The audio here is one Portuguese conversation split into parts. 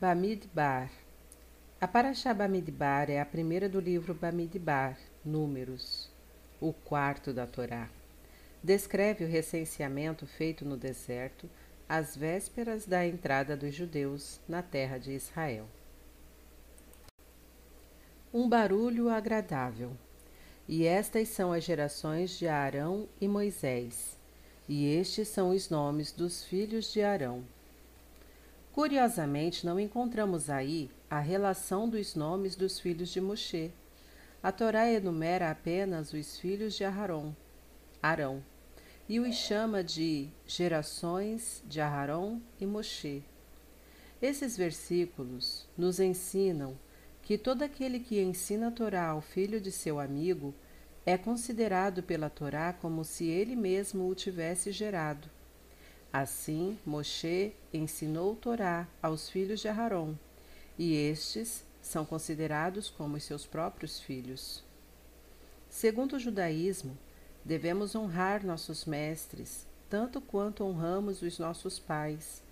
Bamidbar A Parashá Bamidbar é a primeira do livro Bamidbar, Números, o quarto da Torá. Descreve o recenseamento feito no deserto às vésperas da entrada dos judeus na terra de Israel. Um barulho agradável. E estas são as gerações de Arão e Moisés. E estes são os nomes dos filhos de Arão Curiosamente, não encontramos aí a relação dos nomes dos filhos de Moshe. A Torá enumera apenas os filhos de Aharon, Arão, e os chama de gerações de Aharon e Moshe. Esses versículos nos ensinam que todo aquele que ensina a Torá ao filho de seu amigo é considerado pela Torá como se ele mesmo o tivesse gerado. Assim, Moshe ensinou Torá aos filhos de Aharon, e estes são considerados como seus próprios filhos. Segundo o judaísmo, devemos honrar nossos mestres, tanto quanto honramos os nossos pais,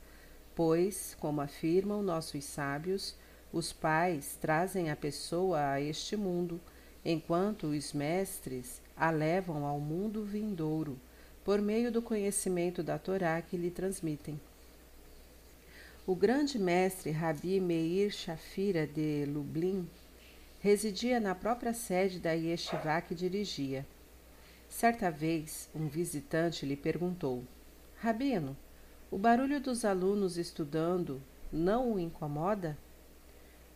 pois, como afirmam nossos sábios, os pais trazem a pessoa a este mundo, enquanto os mestres a levam ao mundo vindouro por meio do conhecimento da Torá que lhe transmitem. O grande mestre Rabi Meir Shafira de Lublin residia na própria sede da yeshiva que dirigia. Certa vez, um visitante lhe perguntou: Rabino, o barulho dos alunos estudando não o incomoda?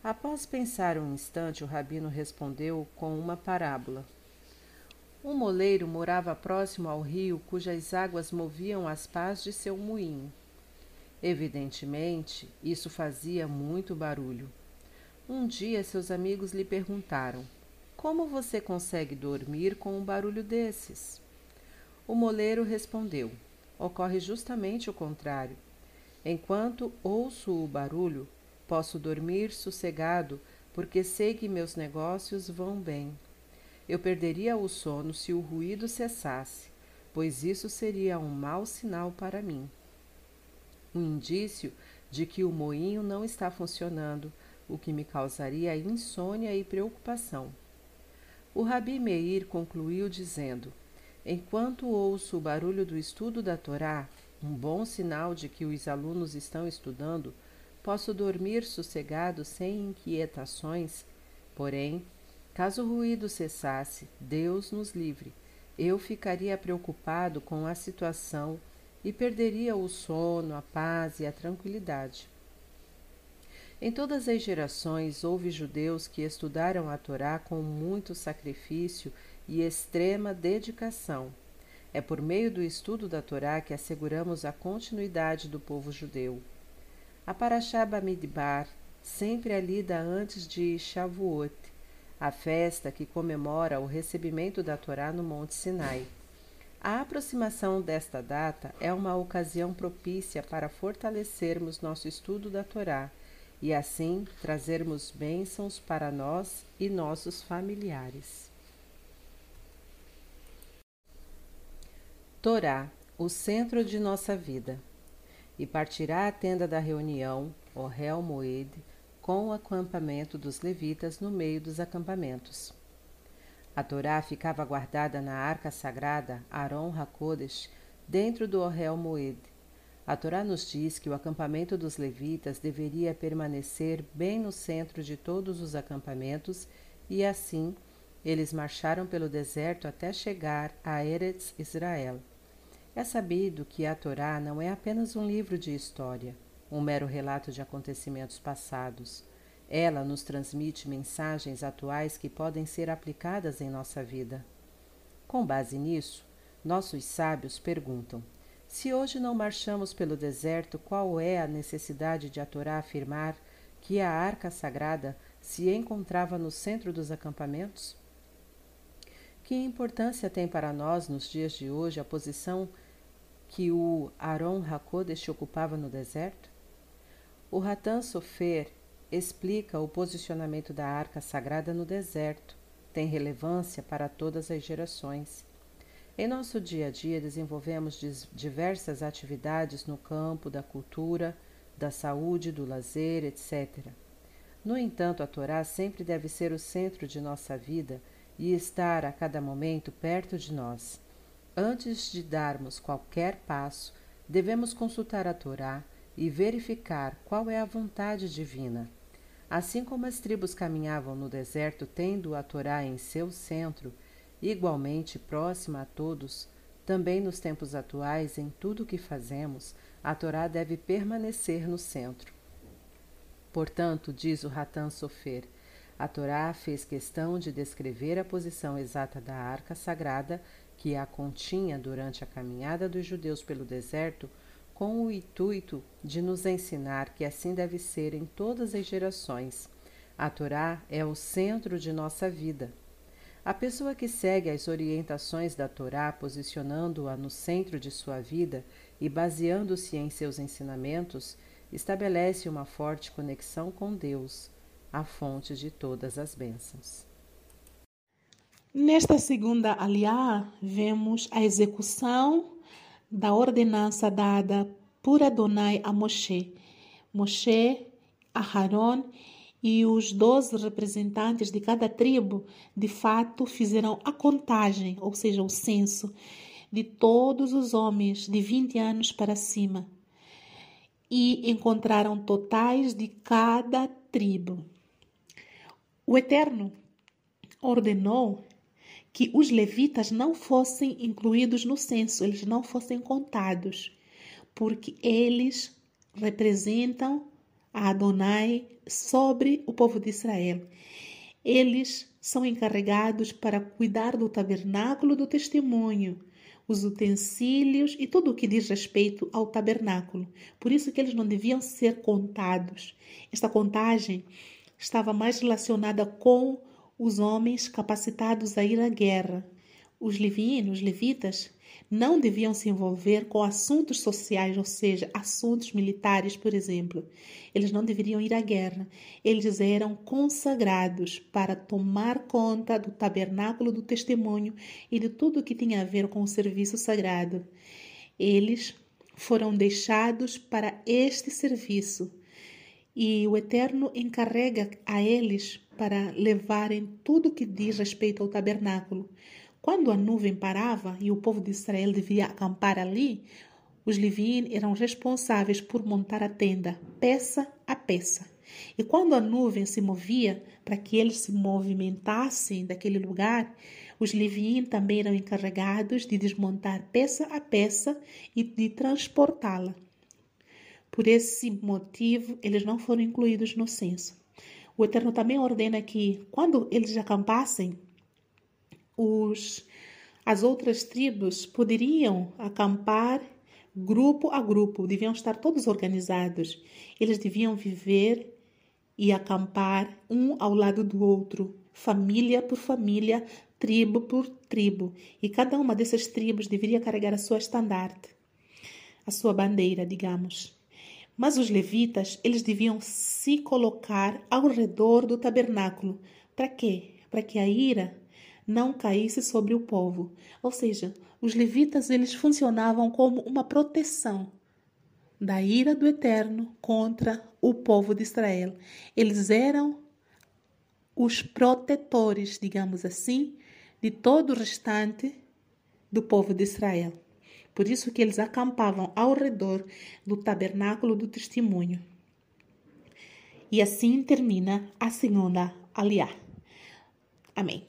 Após pensar um instante, o rabino respondeu com uma parábola. Um moleiro morava próximo ao rio cujas águas moviam as pás de seu moinho. Evidentemente, isso fazia muito barulho. Um dia seus amigos lhe perguntaram: Como você consegue dormir com um barulho desses? O moleiro respondeu: Ocorre justamente o contrário. Enquanto ouço o barulho, posso dormir sossegado, porque sei que meus negócios vão bem. Eu perderia o sono se o ruído cessasse, pois isso seria um mau sinal para mim. Um indício de que o moinho não está funcionando, o que me causaria insônia e preocupação. O Rabi Meir concluiu dizendo: Enquanto ouço o barulho do estudo da Torá, um bom sinal de que os alunos estão estudando, posso dormir sossegado sem inquietações, porém, Caso o ruído cessasse, Deus nos livre, eu ficaria preocupado com a situação e perderia o sono, a paz e a tranquilidade. Em todas as gerações houve judeus que estudaram a Torá com muito sacrifício e extrema dedicação. É por meio do estudo da Torá que asseguramos a continuidade do povo judeu. A Parashá Bamidbar sempre é lida antes de Shavuot, a festa que comemora o recebimento da Torá no Monte Sinai. A aproximação desta data é uma ocasião propícia para fortalecermos nosso estudo da Torá e assim trazermos bênçãos para nós e nossos familiares. Torá, o centro de nossa vida. E partirá a tenda da reunião, o réu Moed, com o acampamento dos levitas no meio dos acampamentos. A Torá ficava guardada na arca sagrada Aron Hakodesh, dentro do Ohel Moed. A Torá nos diz que o acampamento dos levitas deveria permanecer bem no centro de todos os acampamentos e assim eles marcharam pelo deserto até chegar a Eretz Israel. É sabido que a Torá não é apenas um livro de história um mero relato de acontecimentos passados. Ela nos transmite mensagens atuais que podem ser aplicadas em nossa vida. Com base nisso, nossos sábios perguntam: se hoje não marchamos pelo deserto, qual é a necessidade de a Torá afirmar que a arca sagrada se encontrava no centro dos acampamentos? Que importância tem para nós nos dias de hoje a posição que o Aaron Hakodesh ocupava no deserto? O Ratan Sofer explica o posicionamento da arca sagrada no deserto. Tem relevância para todas as gerações. Em nosso dia a dia, desenvolvemos diversas atividades no campo da cultura, da saúde, do lazer, etc. No entanto, a Torá sempre deve ser o centro de nossa vida e estar a cada momento perto de nós. Antes de darmos qualquer passo, devemos consultar a Torá e verificar qual é a vontade divina. Assim como as tribos caminhavam no deserto tendo a Torá em seu centro, igualmente próxima a todos, também nos tempos atuais, em tudo o que fazemos, a Torá deve permanecer no centro. Portanto, diz o Ratan Sofer, a Torá fez questão de descrever a posição exata da arca sagrada que a continha durante a caminhada dos judeus pelo deserto, com o intuito de nos ensinar que assim deve ser em todas as gerações. A Torá é o centro de nossa vida. A pessoa que segue as orientações da Torá, posicionando-a no centro de sua vida e baseando-se em seus ensinamentos, estabelece uma forte conexão com Deus, a fonte de todas as bênçãos. Nesta segunda aliá, vemos a execução da ordenança dada por Adonai a Moshe. Moshe, Aharon e os doze representantes de cada tribo, de fato, fizeram a contagem, ou seja, o censo, de todos os homens de 20 anos para cima e encontraram totais de cada tribo. O Eterno ordenou que os levitas não fossem incluídos no censo, eles não fossem contados, porque eles representam a Adonai sobre o povo de Israel. Eles são encarregados para cuidar do tabernáculo do testemunho, os utensílios e tudo o que diz respeito ao tabernáculo. Por isso que eles não deviam ser contados. Esta contagem estava mais relacionada com os homens capacitados a ir à guerra. Os levitas, não deviam se envolver com assuntos sociais, ou seja, assuntos militares, por exemplo. Eles não deveriam ir à guerra. Eles eram consagrados para tomar conta do tabernáculo do testemunho e de tudo que tinha a ver com o serviço sagrado. Eles foram deixados para este serviço e o Eterno encarrega a eles para levarem tudo que diz respeito ao tabernáculo. Quando a nuvem parava e o povo de Israel devia acampar ali, os Levin eram responsáveis por montar a tenda, peça a peça. E quando a nuvem se movia para que eles se movimentassem daquele lugar, os Levin também eram encarregados de desmontar peça a peça e de transportá-la. Por esse motivo, eles não foram incluídos no censo. O Eterno também ordena que, quando eles acampassem, os, as outras tribos poderiam acampar grupo a grupo, deviam estar todos organizados. Eles deviam viver e acampar um ao lado do outro, família por família, tribo por tribo. E cada uma dessas tribos deveria carregar a sua estandarte, a sua bandeira, digamos. Mas os levitas, eles deviam se colocar ao redor do tabernáculo. Para quê? Para que a ira não caísse sobre o povo. Ou seja, os levitas eles funcionavam como uma proteção da ira do Eterno contra o povo de Israel. Eles eram os protetores, digamos assim, de todo o restante do povo de Israel. Por isso que eles acampavam ao redor do tabernáculo do testemunho. E assim termina a segunda aliá. Amém.